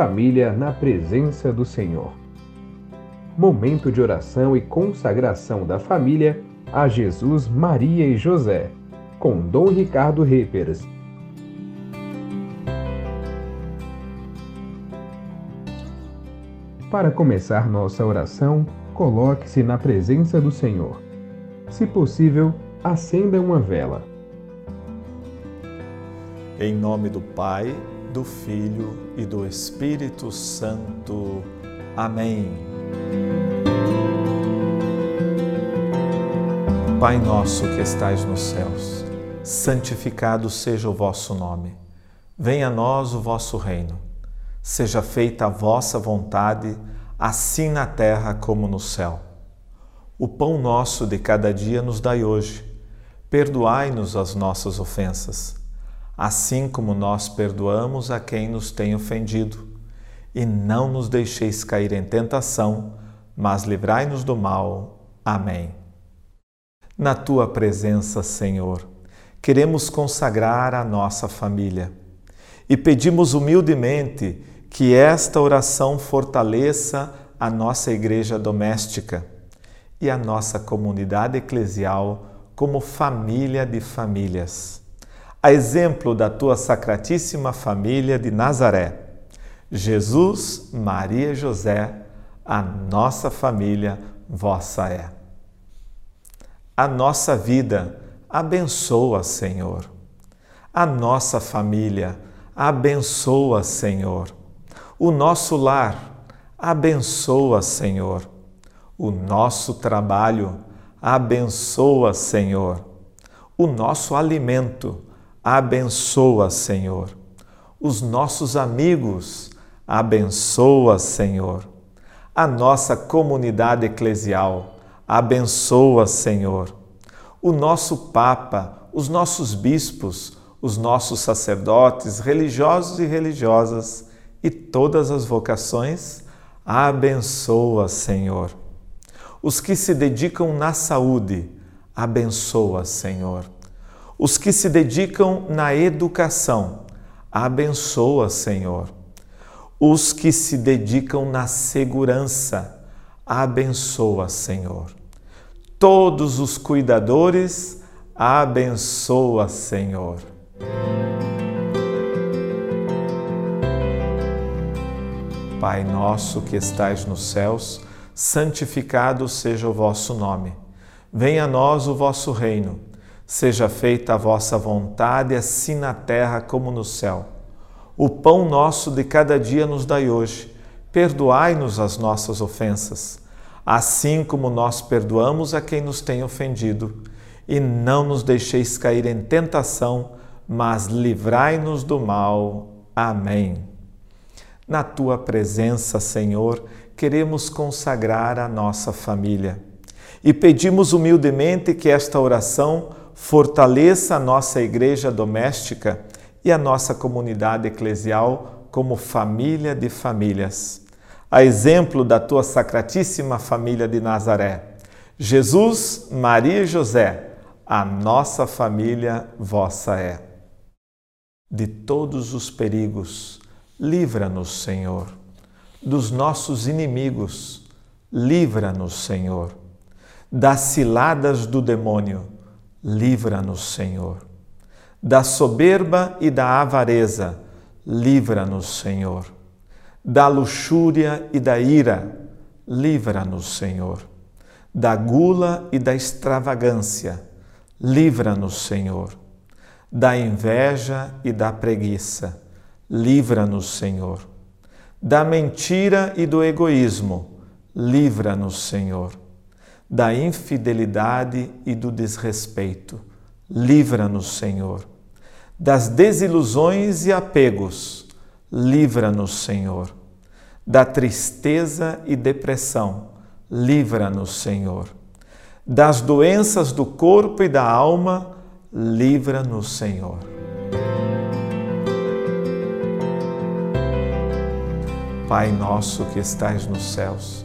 família na presença do Senhor. Momento de oração e consagração da família a Jesus, Maria e José, com Dom Ricardo Repers. Para começar nossa oração, coloque-se na presença do Senhor. Se possível, acenda uma vela. Em nome do Pai, do Filho e do Espírito Santo. Amém. Pai nosso que estais nos céus, santificado seja o vosso nome. Venha a nós o vosso reino. Seja feita a vossa vontade, assim na terra como no céu. O pão nosso de cada dia nos dai hoje. Perdoai-nos as nossas ofensas assim como nós perdoamos a quem nos tem ofendido. E não nos deixeis cair em tentação, mas livrai-nos do mal. Amém. Na tua presença, Senhor, queremos consagrar a nossa família e pedimos humildemente que esta oração fortaleça a nossa igreja doméstica e a nossa comunidade eclesial como família de famílias a exemplo da tua sacratíssima família de Nazaré. Jesus, Maria e José, a nossa família vossa é. A nossa vida abençoa, Senhor. A nossa família abençoa, Senhor. O nosso lar abençoa, Senhor. O nosso trabalho abençoa, Senhor. O nosso alimento abençoa, Senhor. Os nossos amigos, abençoa, Senhor. A nossa comunidade eclesial, abençoa, Senhor. O nosso Papa, os nossos bispos, os nossos sacerdotes, religiosos e religiosas e todas as vocações, abençoa, Senhor. Os que se dedicam na saúde, abençoa, Senhor os que se dedicam na educação, abençoa, Senhor. Os que se dedicam na segurança, abençoa, Senhor. Todos os cuidadores, abençoa, Senhor. Pai nosso que estais nos céus, santificado seja o vosso nome. Venha a nós o vosso reino Seja feita a vossa vontade, assim na terra como no céu. O pão nosso de cada dia nos dai hoje. Perdoai-nos as nossas ofensas, assim como nós perdoamos a quem nos tem ofendido. E não nos deixeis cair em tentação, mas livrai-nos do mal. Amém. Na tua presença, Senhor, queremos consagrar a nossa família e pedimos humildemente que esta oração fortaleça a nossa igreja doméstica e a nossa comunidade eclesial como família de famílias. A exemplo da tua sacratíssima família de Nazaré. Jesus, Maria e José, a nossa família vossa é. De todos os perigos, livra-nos, Senhor. Dos nossos inimigos, livra-nos, Senhor. Das ciladas do demônio, livra-nos, Senhor. Da soberba e da avareza, livra-nos, Senhor. Da luxúria e da ira, livra-nos, Senhor. Da gula e da extravagância, livra-nos, Senhor. Da inveja e da preguiça, livra-nos, Senhor. Da mentira e do egoísmo, livra-nos, Senhor da infidelidade e do desrespeito. Livra-nos, Senhor. Das desilusões e apegos. Livra-nos, Senhor. Da tristeza e depressão. Livra-nos, Senhor. Das doenças do corpo e da alma. Livra-nos, Senhor. Pai nosso que estais nos céus,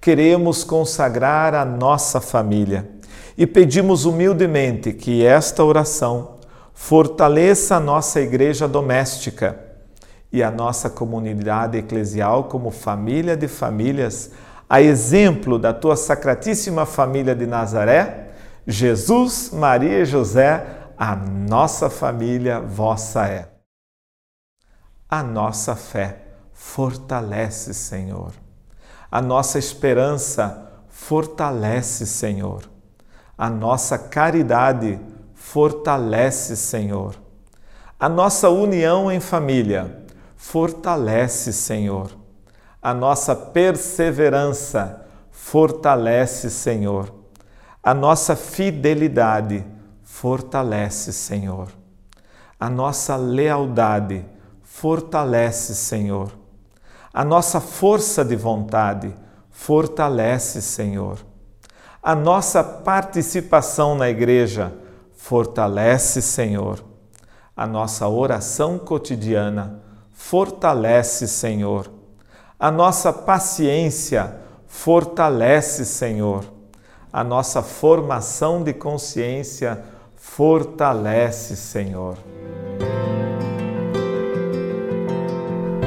queremos consagrar a nossa família e pedimos humildemente que esta oração fortaleça a nossa igreja doméstica e a nossa comunidade eclesial como família de famílias, a exemplo da tua sacratíssima família de Nazaré, Jesus, Maria e José, a nossa família vossa é. A nossa fé fortalece, Senhor. A nossa esperança fortalece, Senhor. A nossa caridade fortalece, Senhor. A nossa união em família fortalece, Senhor. A nossa perseverança fortalece, Senhor. A nossa fidelidade fortalece, Senhor. A nossa lealdade fortalece, Senhor. A nossa força de vontade fortalece, Senhor. A nossa participação na igreja fortalece, Senhor. A nossa oração cotidiana fortalece, Senhor. A nossa paciência fortalece, Senhor. A nossa formação de consciência fortalece, Senhor.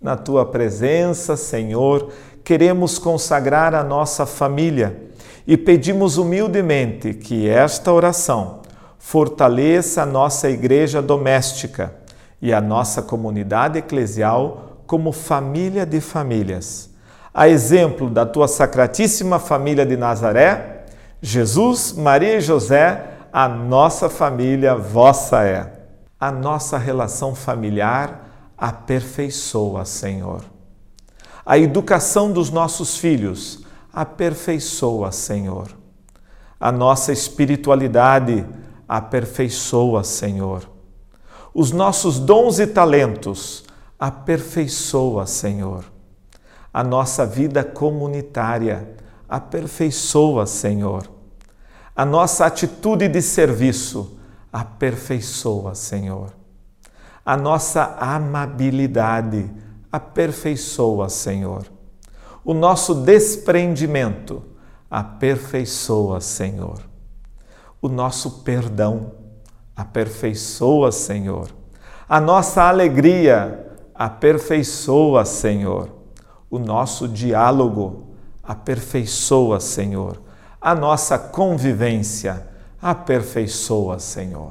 Na tua presença, Senhor, queremos consagrar a nossa família e pedimos humildemente que esta oração fortaleça a nossa igreja doméstica e a nossa comunidade eclesial como família de famílias. A exemplo da tua sacratíssima família de Nazaré, Jesus, Maria e José, a nossa família vossa é. A nossa relação familiar aperfeiçoa, Senhor. A educação dos nossos filhos aperfeiçoa, Senhor. A nossa espiritualidade aperfeiçoa, Senhor os nossos dons e talentos. Aperfeiçoa, Senhor. A nossa vida comunitária. Aperfeiçoa, Senhor. A nossa atitude de serviço. Aperfeiçoa, Senhor. A nossa amabilidade. Aperfeiçoa, Senhor. O nosso desprendimento. Aperfeiçoa, Senhor. O nosso perdão Aperfeiçoa, Senhor. A nossa alegria, aperfeiçoa, Senhor. O nosso diálogo, aperfeiçoa, Senhor. A nossa convivência, aperfeiçoa, Senhor.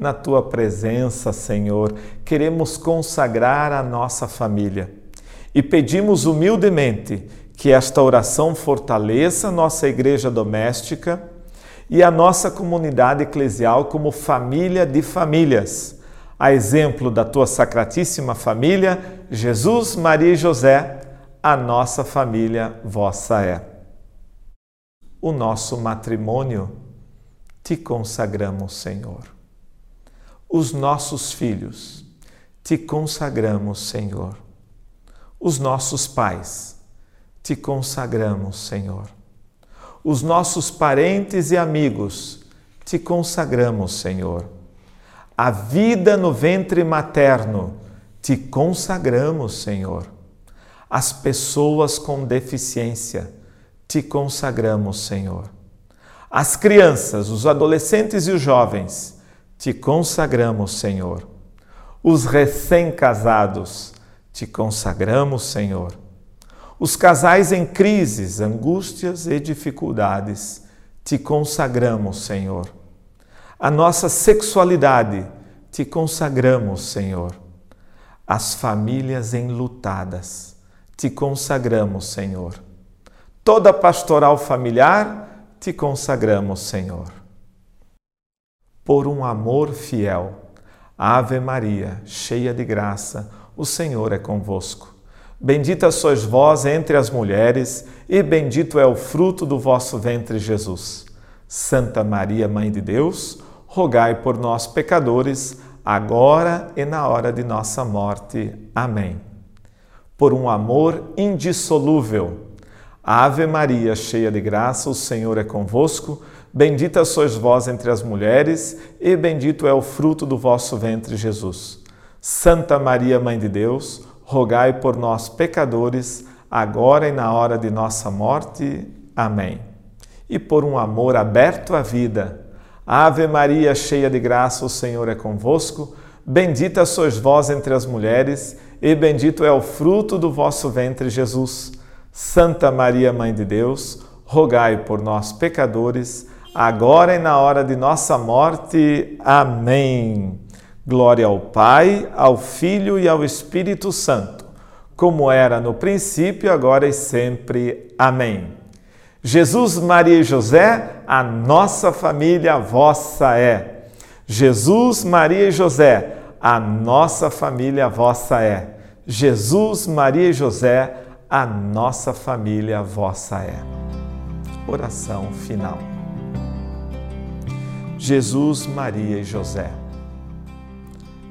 Na tua presença, Senhor, queremos consagrar a nossa família e pedimos humildemente que esta oração fortaleça nossa igreja doméstica e a nossa comunidade eclesial como família de famílias. A exemplo da tua sacratíssima família, Jesus, Maria e José, a nossa família vossa é. O nosso matrimônio te consagramos, Senhor. Os nossos filhos te consagramos, Senhor. Os nossos pais te consagramos, Senhor. Os nossos parentes e amigos te consagramos, Senhor. A vida no ventre materno te consagramos, Senhor. As pessoas com deficiência, te consagramos, Senhor. As crianças, os adolescentes e os jovens, te consagramos, Senhor. Os recém-casados, te consagramos, Senhor. Os casais em crises, angústias e dificuldades, te consagramos, Senhor. A nossa sexualidade, te consagramos, Senhor. As famílias enlutadas, te consagramos, Senhor. Toda pastoral familiar, te consagramos, Senhor. Por um amor fiel, Ave Maria, cheia de graça, o Senhor é convosco. Bendita sois vós entre as mulheres, e bendito é o fruto do vosso ventre, Jesus. Santa Maria, Mãe de Deus, rogai por nós, pecadores, agora e na hora de nossa morte. Amém. Por um amor indissolúvel. Ave Maria, cheia de graça, o Senhor é convosco. Bendita sois vós entre as mulheres, e bendito é o fruto do vosso ventre, Jesus. Santa Maria, Mãe de Deus, rogai por nós, pecadores, agora e na hora de nossa morte. Amém. E por um amor aberto à vida, Ave Maria, cheia de graça, o Senhor é convosco. Bendita sois vós entre as mulheres, e bendito é o fruto do vosso ventre, Jesus. Santa Maria, Mãe de Deus, rogai por nós, pecadores, agora e na hora de nossa morte. Amém. Glória ao Pai, ao Filho e ao Espírito Santo, como era no princípio, agora e sempre. Amém. Jesus, Maria e José, a nossa família vossa é. Jesus, Maria e José, a nossa família vossa é. Jesus, Maria e José, a nossa família vossa é. Oração final. Jesus, Maria e José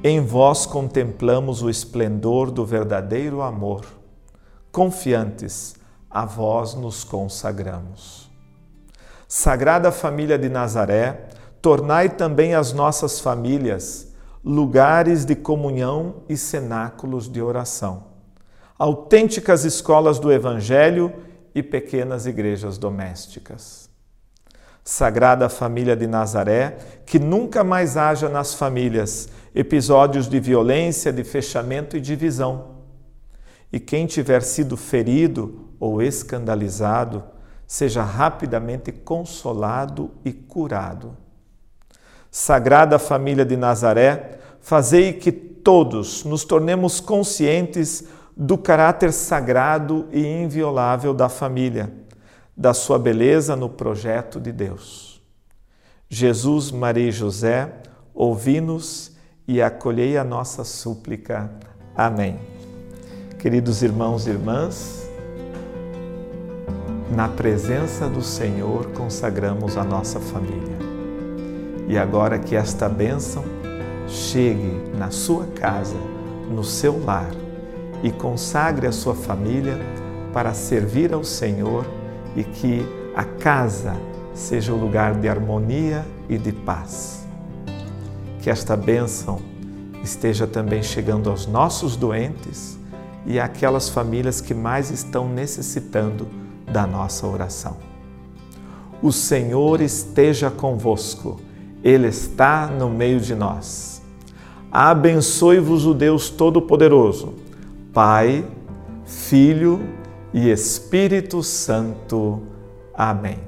em vós contemplamos o esplendor do verdadeiro amor. Confiantes, a vós nos consagramos. Sagrada Família de Nazaré, tornai também as nossas famílias lugares de comunhão e cenáculos de oração, autênticas escolas do Evangelho e pequenas igrejas domésticas. Sagrada Família de Nazaré, que nunca mais haja nas famílias episódios de violência, de fechamento e divisão. E quem tiver sido ferido ou escandalizado, seja rapidamente consolado e curado. Sagrada Família de Nazaré, fazei que todos nos tornemos conscientes do caráter sagrado e inviolável da família, da sua beleza no projeto de Deus. Jesus, Maria e José, ouvi-nos e acolhei a nossa súplica. Amém. Queridos irmãos e irmãs, na presença do Senhor consagramos a nossa família. E agora que esta bênção chegue na sua casa, no seu lar e consagre a sua família para servir ao Senhor e que a casa seja o lugar de harmonia e de paz que esta bênção esteja também chegando aos nossos doentes e àquelas famílias que mais estão necessitando da nossa oração. O Senhor esteja convosco, Ele está no meio de nós. Abençoe-vos o Deus Todo-Poderoso, Pai, Filho e Espírito Santo. Amém.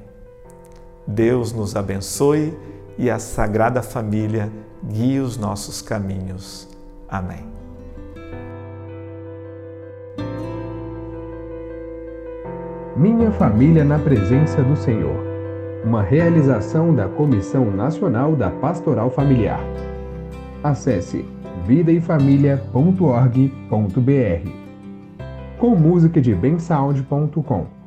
Deus nos abençoe e a Sagrada Família guie os nossos caminhos. Amém. Minha família na presença do Senhor. Uma realização da Comissão Nacional da Pastoral Familiar. Acesse vidaefamilia.org.br. Com música de bensound.com.